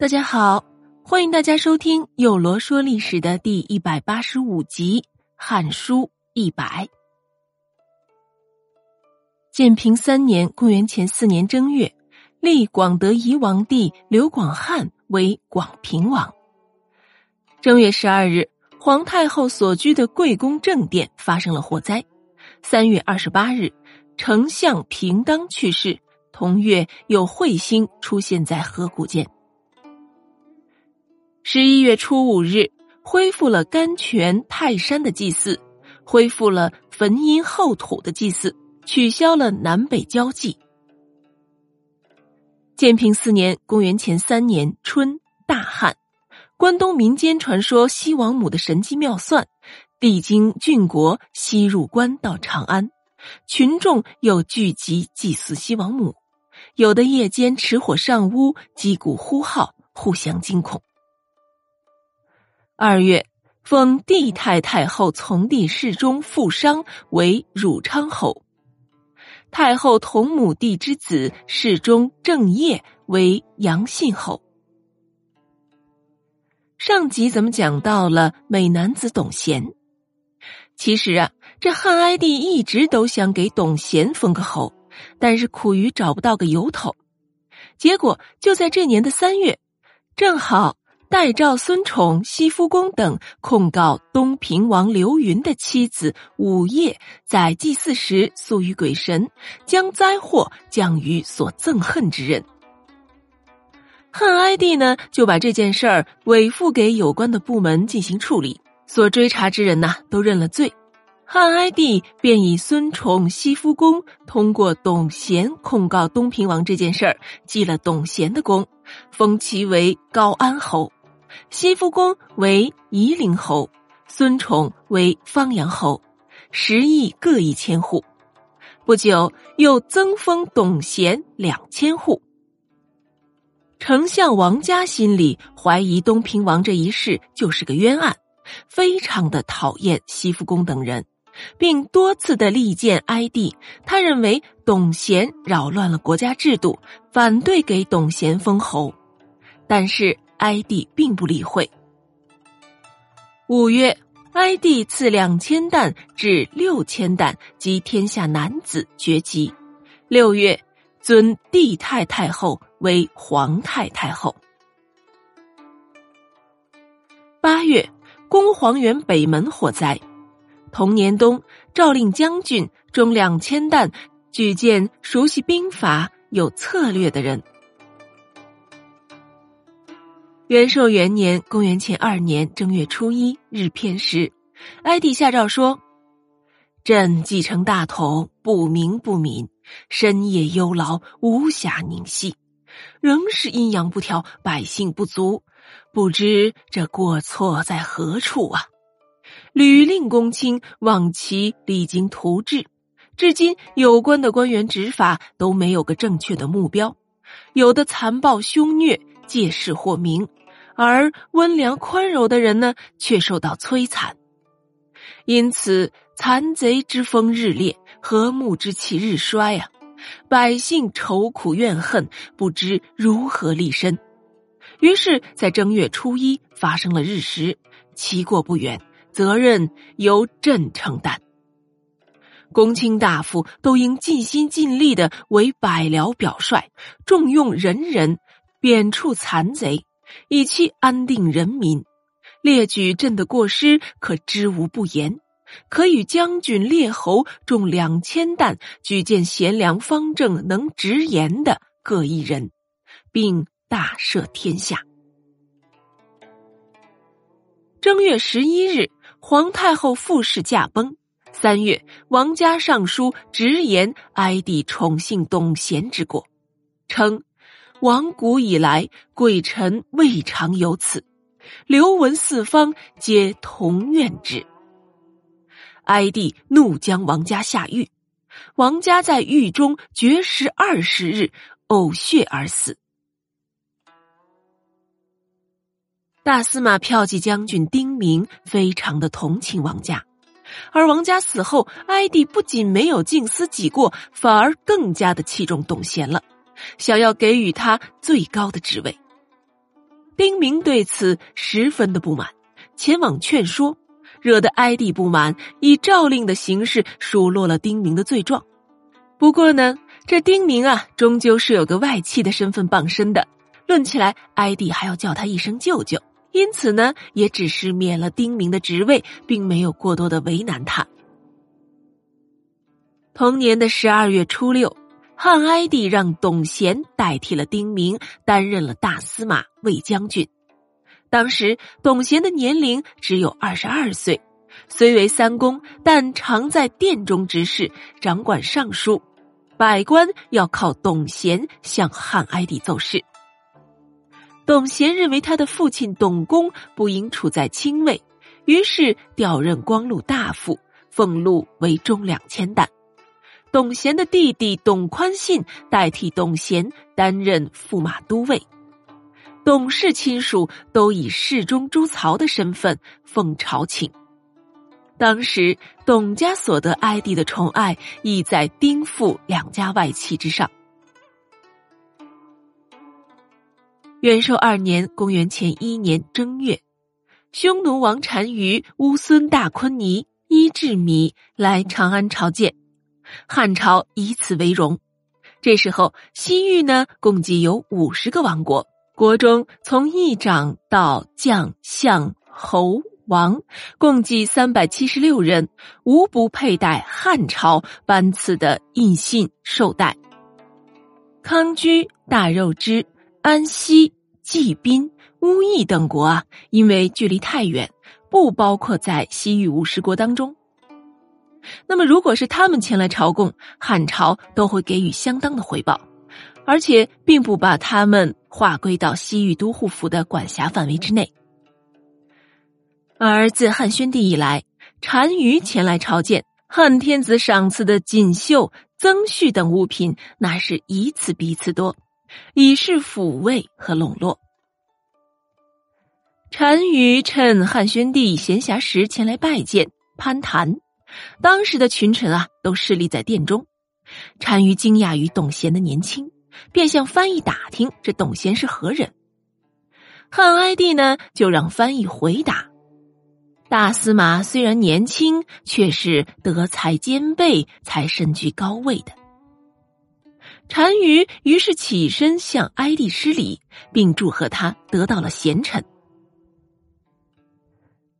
大家好，欢迎大家收听《有罗说历史》的第一百八十五集《汉书一百》。建平三年（公元前四年）正月，立广德夷王帝刘广汉为广平王。正月十二日，皇太后所居的贵宫正殿发生了火灾。三月二十八日，丞相平当去世。同月，有彗星出现在河谷间。十一月初五日，恢复了甘泉泰山的祭祀，恢复了焚阴后土的祭祀，取消了南北交际。建平四年（公元前三年）春，大旱，关东民间传说西王母的神机妙算，历经郡国西入关到长安，群众又聚集祭祀西王母，有的夜间持火上屋，击鼓呼号，互相惊恐。二月，封帝太太后从弟世中富商为汝昌侯，太后同母弟之子世中正业为阳信侯。上集咱们讲到了美男子董贤，其实啊，这汉哀帝一直都想给董贤封个侯，但是苦于找不到个由头，结果就在这年的三月，正好。代诏孙宠、西夫公等控告东平王刘云的妻子午夜在祭祀时诉于鬼神，将灾祸降于所憎恨之人。汉哀帝呢，就把这件事儿委付给有关的部门进行处理，所追查之人呐都认了罪。汉哀帝便以孙宠、西夫公通过董贤控告东平王这件事儿，记了董贤的功，封其为高安侯。西夫公为夷陵侯，孙宠为方阳侯，十邑各一千户。不久，又增封董贤两千户。丞相王家心里怀疑东平王这一事就是个冤案，非常的讨厌西夫公等人，并多次的力荐哀帝。他认为董贤扰乱了国家制度，反对给董贤封侯。但是。哀帝并不理会。五月，哀帝赐两千担至六千担及天下男子爵籍。六月，尊帝太太后为皇太太后。八月，宫黄园北门火灾。同年冬，诏令将军中两千担举荐熟悉兵法、有策略的人。元寿元年（公元前二年）正月初一日偏时，哀帝下诏说：“朕继承大统，不明不敏，深夜忧劳，无暇宁息，仍是阴阳不调，百姓不足，不知这过错在何处啊！屡令公卿望其励精图治，至今有关的官员执法都没有个正确的目标，有的残暴凶虐，借势获名。”而温良宽柔的人呢，却受到摧残，因此残贼之风日烈，和睦之气日衰啊！百姓愁苦怨恨，不知如何立身。于是，在正月初一发生了日食，其过不远，责任由朕承担。公卿大夫都应尽心尽力的为百僚表率，重用人人，贬黜残贼。以期安定人民，列举朕的过失，可知无不言。可与将军列侯重两千担，举荐贤良方正、能直言的各一人，并大赦天下。正月十一日，皇太后傅氏驾崩。三月，王家上书直言哀帝宠幸董贤之过，称。亡古以来，鬼臣未尝有此。刘闻四方，皆同怨之。哀帝怒将王家下狱，王家在狱中绝食二十日，呕血而死。大司马骠骑将军丁明非常的同情王家，而王家死后，哀帝不仅没有静思己过，反而更加的器重董贤了。想要给予他最高的职位。丁明对此十分的不满，前往劝说，惹得哀帝不满，以诏令的形式数落了丁明的罪状。不过呢，这丁明啊，终究是有个外戚的身份傍身的，论起来，哀帝还要叫他一声舅舅，因此呢，也只是免了丁明的职位，并没有过多的为难他。同年的十二月初六。汉哀帝让董贤代替了丁明，担任了大司马、卫将军。当时董贤的年龄只有二十二岁，虽为三公，但常在殿中执事，掌管尚书，百官要靠董贤向汉哀帝奏事。董贤认为他的父亲董公不应处在亲位，于是调任光禄大夫，俸禄为中两千担。董贤的弟弟董宽信代替董贤担任驸马都尉，董氏亲属都以侍中朱曹的身份奉朝请。当时董家所得哀帝的宠爱，亦在丁父两家外戚之上。元寿二年（公元前一年）正月，匈奴王单于、乌孙大昆尼、伊稚弥来长安朝见。汉朝以此为荣。这时候，西域呢，共计有五十个王国，国中从议长到将相侯王，共计三百七十六人，无不佩戴汉朝颁赐的印信绶带。康居、大肉之、安西、济宾、乌邑等国啊，因为距离太远，不包括在西域五十国当中。那么，如果是他们前来朝贡，汉朝都会给予相当的回报，而且并不把他们划归到西域都护府的管辖范围之内。而自汉宣帝以来，单于前来朝见汉天子赏赐的锦绣、增婿等物品，那是一次比一次多，以示抚慰和笼络。单于趁汉宣帝闲暇时前来拜见攀谈。当时的群臣啊，都侍立在殿中。单于惊讶于董贤的年轻，便向翻译打听这董贤是何人。汉哀帝呢，就让翻译回答：大司马虽然年轻，却是德才兼备，才身居高位的。单于于是起身向哀帝施礼，并祝贺他得到了贤臣。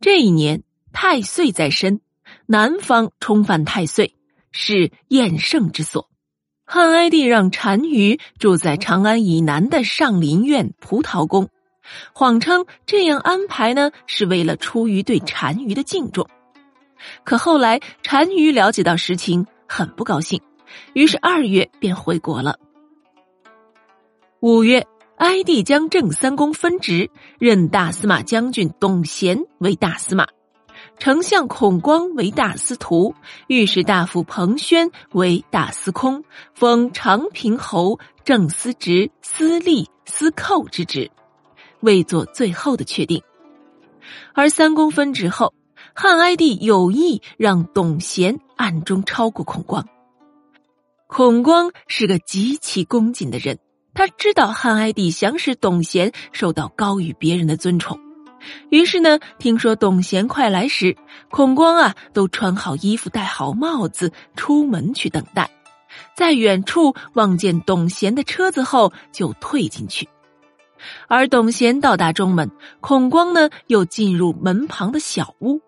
这一年太岁在身。南方冲犯太岁，是厌胜之所。汉哀帝让单于住在长安以南的上林苑葡萄宫，谎称这样安排呢是为了出于对单于的敬重。可后来单于了解到实情，很不高兴，于是二月便回国了。五月，哀帝将正三公分职，任大司马将军董贤为大司马。丞相孔光为大司徒，御史大夫彭宣为大司空，封长平侯、正司职、司隶、司寇之职，未做最后的确定。而三公分职后，汉哀帝有意让董贤暗中超过孔光。孔光是个极其恭谨的人，他知道汉哀帝想使董贤受到高于别人的尊崇。于是呢，听说董贤快来时，孔光啊都穿好衣服、戴好帽子出门去等待，在远处望见董贤的车子后就退进去。而董贤到达中门，孔光呢又进入门旁的小屋。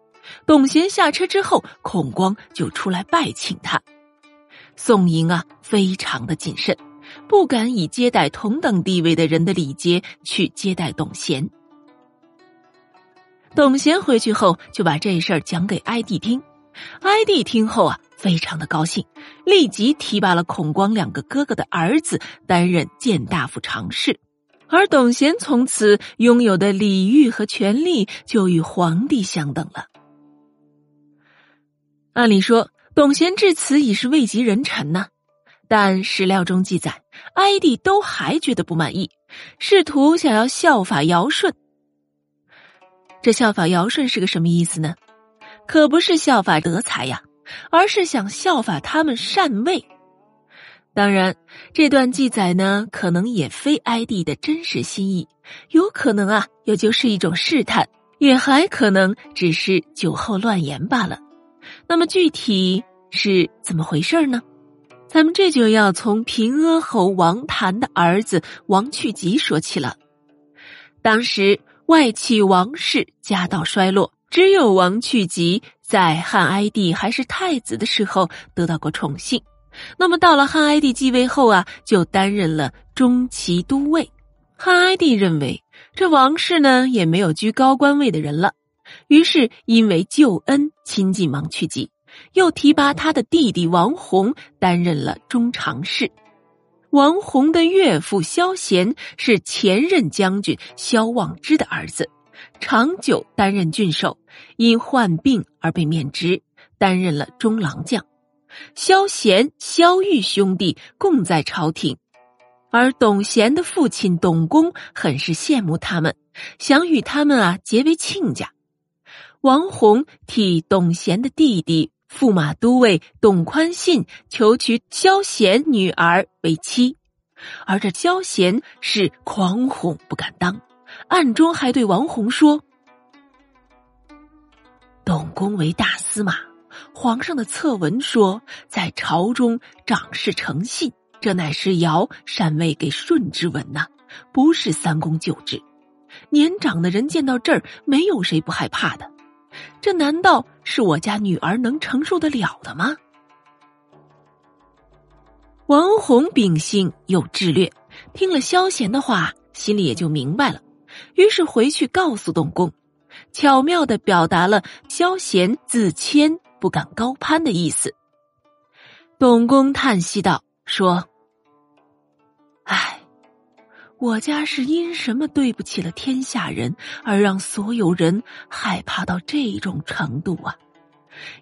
董贤下车之后，孔光就出来拜请他。宋莹啊，非常的谨慎，不敢以接待同等地位的人的礼节去接待董贤。董贤回去后就把这事儿讲给哀帝听，哀帝听后啊，非常的高兴，立即提拔了孔光两个哥哥的儿子担任谏大夫常侍，而董贤从此拥有的礼遇和权力就与皇帝相等了。按理说，董贤至此已是位极人臣呐，但史料中记载，哀帝都还觉得不满意，试图想要效法尧舜。这效法尧舜是个什么意思呢？可不是效法德才呀，而是想效法他们禅位。当然，这段记载呢，可能也非哀帝的真实心意，有可能啊，也就是一种试探，也还可能只是酒后乱言罢了。那么具体是怎么回事呢？咱们这就要从平阿侯王谭的儿子王去疾说起了。当时外戚王氏家道衰落，只有王去疾在汉哀帝还是太子的时候得到过宠幸。那么到了汉哀帝继位后啊，就担任了中骑都尉。汉哀帝认为这王氏呢也没有居高官位的人了，于是因为救恩亲近王去疾。又提拔他的弟弟王弘担任了中常侍。王弘的岳父萧贤是前任将军萧望之的儿子，长久担任郡守，因患病而被免职，担任了中郎将。萧贤、萧玉兄弟共在朝廷，而董贤的父亲董公很是羡慕他们，想与他们啊结为亲家。王弘替董贤的弟弟。驸马都尉董宽信求娶萧贤女儿为妻，而这萧贤是狂哄不敢当，暗中还对王弘说：“董公为大司马，皇上的策文说在朝中长事诚信，这乃是尧禅位给舜之文呐，不是三公就职。年长的人见到这儿，没有谁不害怕的。”这难道是我家女儿能承受得了的吗？王弘秉性又智略，听了萧贤的话，心里也就明白了，于是回去告诉董公，巧妙的表达了萧贤自谦不敢高攀的意思。董公叹息道：“说，唉。”我家是因什么对不起了天下人，而让所有人害怕到这种程度啊？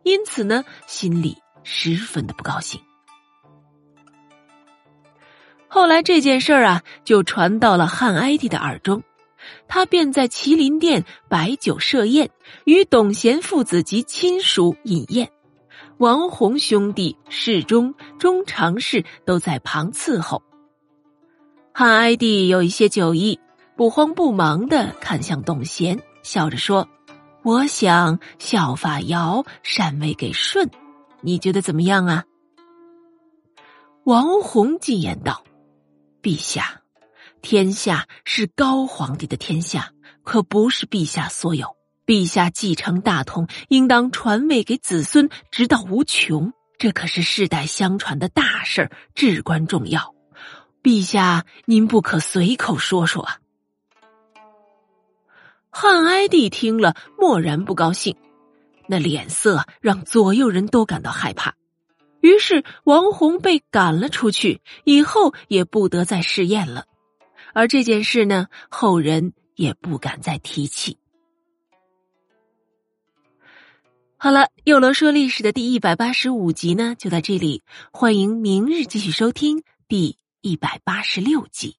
因此呢，心里十分的不高兴。后来这件事儿啊，就传到了汉哀帝的耳中，他便在麒麟殿摆酒设宴，与董贤父子及亲属饮宴，王弘兄弟、侍中、中常侍都在旁伺候。汉哀帝有一些酒意，不慌不忙的看向董贤，笑着说：“我想效法尧禅位给舜，你觉得怎么样啊？”王弘进言道：“陛下，天下是高皇帝的天下，可不是陛下所有。陛下继承大统，应当传位给子孙，直到无穷。这可是世代相传的大事至关重要。”陛下，您不可随口说说啊！汉哀帝听了，默然不高兴，那脸色让左右人都感到害怕。于是王弘被赶了出去，以后也不得再试验了。而这件事呢，后人也不敢再提起。好了，又罗说历史的第一百八十五集呢，就在这里，欢迎明日继续收听第。一百八十六集。